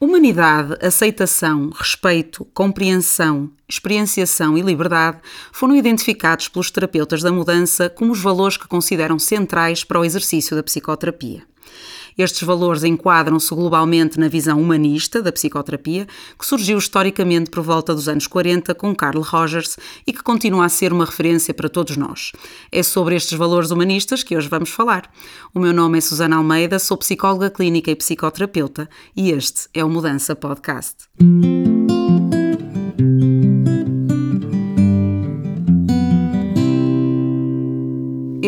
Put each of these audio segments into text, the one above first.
Humanidade, aceitação, respeito, compreensão, experienciação e liberdade foram identificados pelos terapeutas da mudança como os valores que consideram centrais para o exercício da psicoterapia. Estes valores enquadram-se globalmente na visão humanista da psicoterapia, que surgiu historicamente por volta dos anos 40 com Carl Rogers e que continua a ser uma referência para todos nós. É sobre estes valores humanistas que hoje vamos falar. O meu nome é Susana Almeida, sou psicóloga clínica e psicoterapeuta e este é o Mudança Podcast.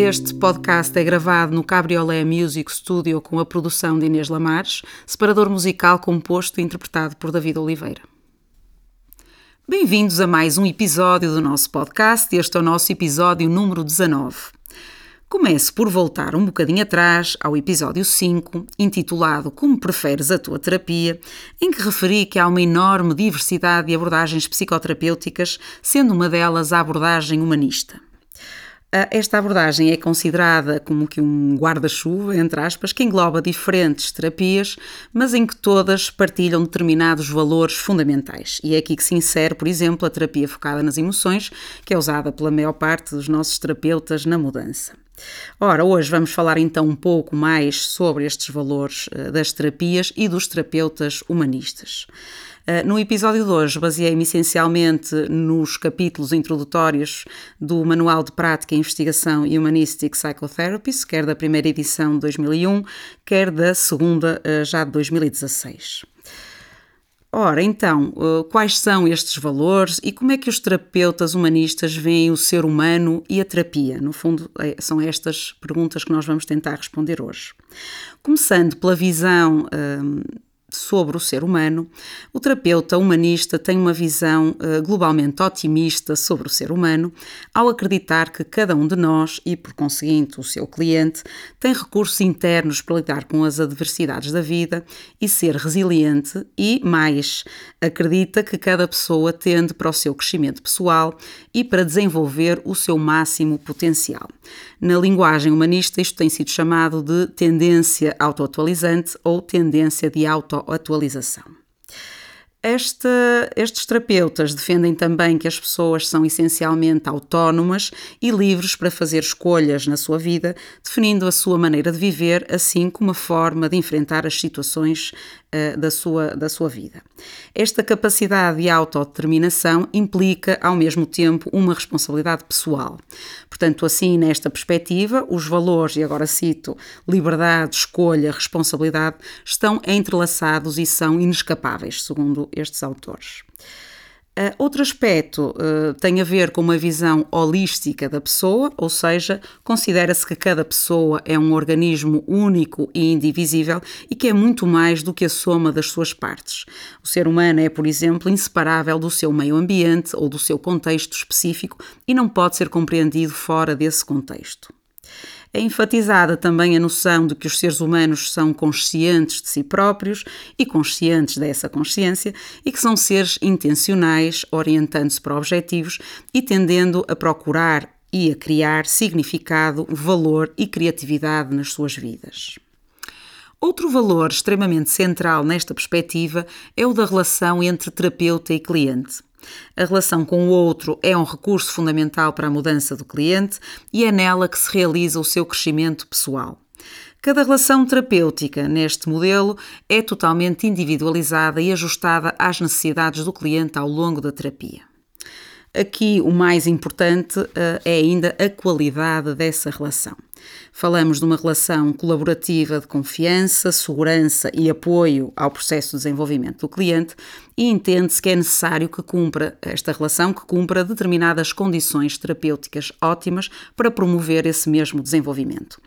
Este podcast é gravado no Cabriolé Music Studio com a produção de Inês Lamares, separador musical composto e interpretado por David Oliveira. Bem-vindos a mais um episódio do nosso podcast. Este é o nosso episódio número 19. Começo por voltar um bocadinho atrás ao episódio 5, intitulado Como Preferes a Tua Terapia, em que referi que há uma enorme diversidade de abordagens psicoterapêuticas, sendo uma delas a abordagem humanista. Ah, esta abordagem é considerada como que um guarda-chuva, entre aspas, que engloba diferentes terapias, mas em que todas partilham determinados valores fundamentais. E é aqui que se insere, por exemplo, a terapia focada nas emoções, que é usada pela maior parte dos nossos terapeutas na mudança. Ora, hoje vamos falar então um pouco mais sobre estes valores ah, das terapias e dos terapeutas humanistas. Eh, no episódio de hoje, baseei-me essencialmente nos capítulos introdutórios do Manual de Prática e Investigação Humanistic Psychotherapies, quer da primeira edição de 2001, quer da segunda, eh, já de 2016. Ora, então, eh, quais são estes valores e como é que os terapeutas humanistas veem o ser humano e a terapia? No fundo, são estas perguntas que nós vamos tentar responder hoje. Começando pela visão sobre o ser humano, o terapeuta humanista tem uma visão uh, globalmente otimista sobre o ser humano, ao acreditar que cada um de nós, e por conseguinte o seu cliente, tem recursos internos para lidar com as adversidades da vida e ser resiliente, e mais, acredita que cada pessoa tende para o seu crescimento pessoal e para desenvolver o seu máximo potencial. Na linguagem humanista, isto tem sido chamado de tendência autoatualizante ou tendência de autoatualização. Esta, estes terapeutas defendem também que as pessoas são essencialmente autónomas e livres para fazer escolhas na sua vida, definindo a sua maneira de viver, assim como a forma de enfrentar as situações uh, da, sua, da sua vida. Esta capacidade de autodeterminação implica, ao mesmo tempo, uma responsabilidade pessoal. Portanto, assim, nesta perspectiva, os valores, e agora cito, liberdade, escolha, responsabilidade, estão entrelaçados e são inescapáveis, segundo estes autores. Uh, outro aspecto uh, tem a ver com uma visão holística da pessoa, ou seja, considera-se que cada pessoa é um organismo único e indivisível e que é muito mais do que a soma das suas partes. O ser humano é, por exemplo, inseparável do seu meio ambiente ou do seu contexto específico e não pode ser compreendido fora desse contexto. É enfatizada também a noção de que os seres humanos são conscientes de si próprios e conscientes dessa consciência e que são seres intencionais, orientando-se para objetivos e tendendo a procurar e a criar significado, valor e criatividade nas suas vidas. Outro valor extremamente central nesta perspectiva é o da relação entre terapeuta e cliente. A relação com o outro é um recurso fundamental para a mudança do cliente e é nela que se realiza o seu crescimento pessoal. Cada relação terapêutica neste modelo é totalmente individualizada e ajustada às necessidades do cliente ao longo da terapia. Aqui o mais importante uh, é ainda a qualidade dessa relação. Falamos de uma relação colaborativa de confiança, segurança e apoio ao processo de desenvolvimento do cliente e entende-se que é necessário que cumpra esta relação, que cumpra determinadas condições terapêuticas ótimas para promover esse mesmo desenvolvimento.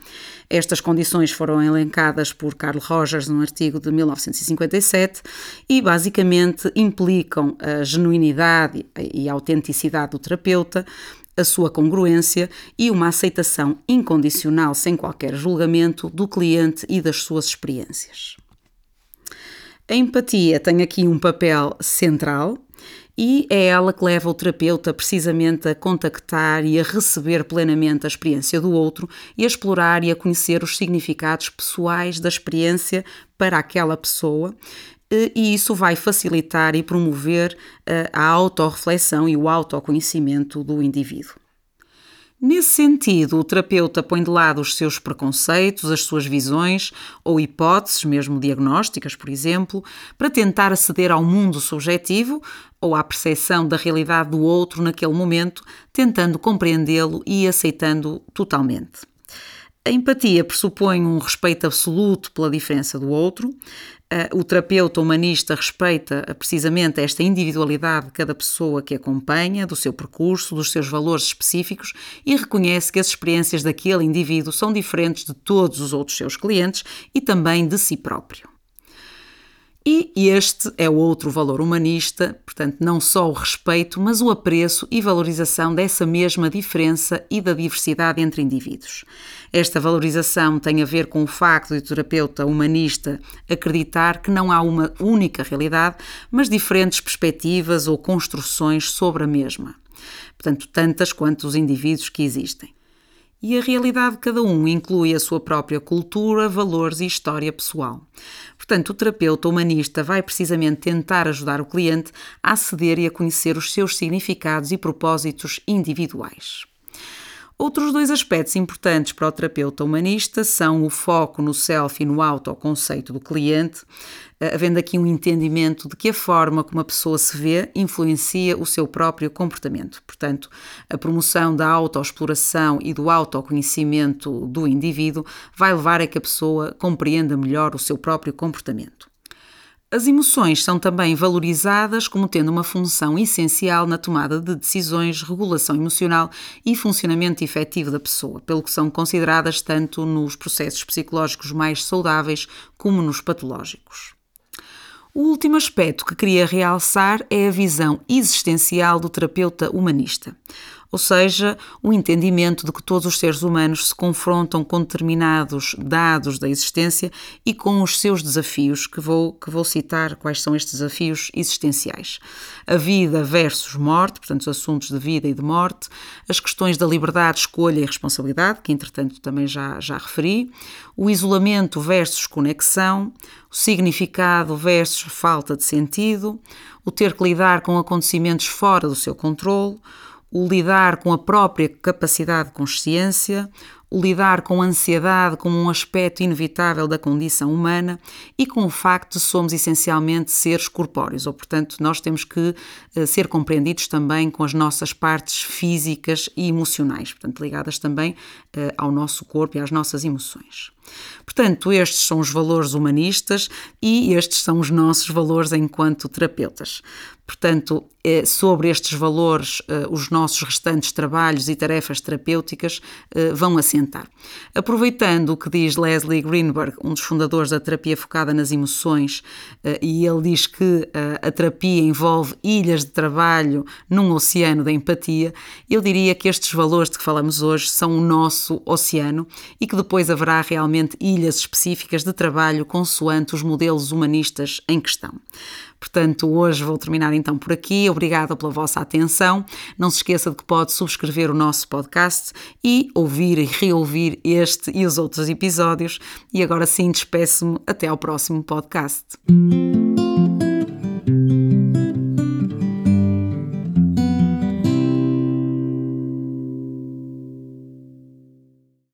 Estas condições foram elencadas por Carl Rogers num artigo de 1957 e basicamente implicam a genuinidade e a autenticidade do terapeuta, a sua congruência e uma aceitação incondicional, sem qualquer julgamento, do cliente e das suas experiências. A empatia tem aqui um papel central e é ela que leva o terapeuta precisamente a contactar e a receber plenamente a experiência do outro e a explorar e a conhecer os significados pessoais da experiência para aquela pessoa e isso vai facilitar e promover eh, a autorreflexão e o autoconhecimento do indivíduo. Nesse sentido, o terapeuta põe de lado os seus preconceitos, as suas visões ou hipóteses, mesmo diagnósticas, por exemplo, para tentar aceder ao mundo subjetivo ou à percepção da realidade do outro naquele momento, tentando compreendê-lo e aceitando totalmente. A empatia pressupõe um respeito absoluto pela diferença do outro, eh, o terapeuta humanista respeita eh, precisamente esta individualidade de cada pessoa que acompanha, do seu percurso, dos seus valores específicos e reconhece que as experiências daquele indivíduo são diferentes de todos os outros seus clientes e também de si próprio. E este é o outro valor humanista, portanto, não só o respeito, mas o apreço e valorização dessa mesma diferença e da diversidade entre indivíduos. Esta valorização tem a ver com o facto de o terapeuta humanista acreditar que não há uma única realidade, mas diferentes perspectivas ou construções sobre a mesma. Portanto, tantas quanto os indivíduos que existem. E a realidade de cada um inclui a sua própria cultura, valores e história pessoal. Portanto, o terapeuta humanista vai precisamente tentar ajudar o cliente a aceder e a conhecer os seus significados e propósitos individuais. Outros dois aspectos importantes para o terapeuta humanista são o foco no self e no autoconceito do cliente, eh, havendo aqui um entendimento de que a forma como a pessoa se vê influencia o seu próprio comportamento. Portanto, a promoção da autoexploração e do autoconhecimento do indivíduo vai levar a que a pessoa compreenda melhor o seu próprio comportamento. As emoções são também valorizadas como tendo uma função essencial na tomada de decisões, regulação emocional e funcionamento efetivo da pessoa, pelo que são consideradas tanto nos processos psicológicos mais saudáveis como nos patológicos. O último aspecto que queria realçar é a visão existencial do terapeuta humanista ou seja, o entendimento de que todos os seres humanos se confrontam com determinados dados da existência e com os seus desafios, que vou, que vou citar quais são estes desafios existenciais. A vida versus morte, portanto, os assuntos de vida e de morte, as questões da liberdade, escolha e responsabilidade, que entretanto também já, já referi, o isolamento versus conexão, o significado versus falta de sentido, o ter que lidar com acontecimentos fora do seu controle, o lidar com a própria capacidade de consciência, o lidar com a ansiedade como um aspecto inevitável da condição humana e com o facto de somos essencialmente seres corpóreos, ou portanto nós temos que uh, ser compreendidos também com as nossas partes físicas e emocionais, portanto ligadas também uh, ao nosso corpo e às nossas emoções. Portanto, estes são os valores humanistas e estes são os nossos valores enquanto terapeutas. Portanto, é sobre estes valores, eh, os nossos restantes trabalhos e tarefas terapêuticas eh, vão assentar. Aproveitando o que diz Leslie Greenberg, um dos fundadores da terapia focada nas emoções, eh, e ele diz que a terapia envolve ilhas de trabalho num oceano da empatia, eu diria que estes valores de que falamos hoje são o nosso oceano e que depois haverá realmente ilhas específicas de trabalho consoante os modelos humanistas em questão. Portanto, hoje vou terminar então por aqui. Obrigada pela vossa atenção. Não se esqueça de que pode subscrever o nosso podcast e ouvir e reouvir este e os outros episódios. E agora sim, despeço-me até ao próximo podcast.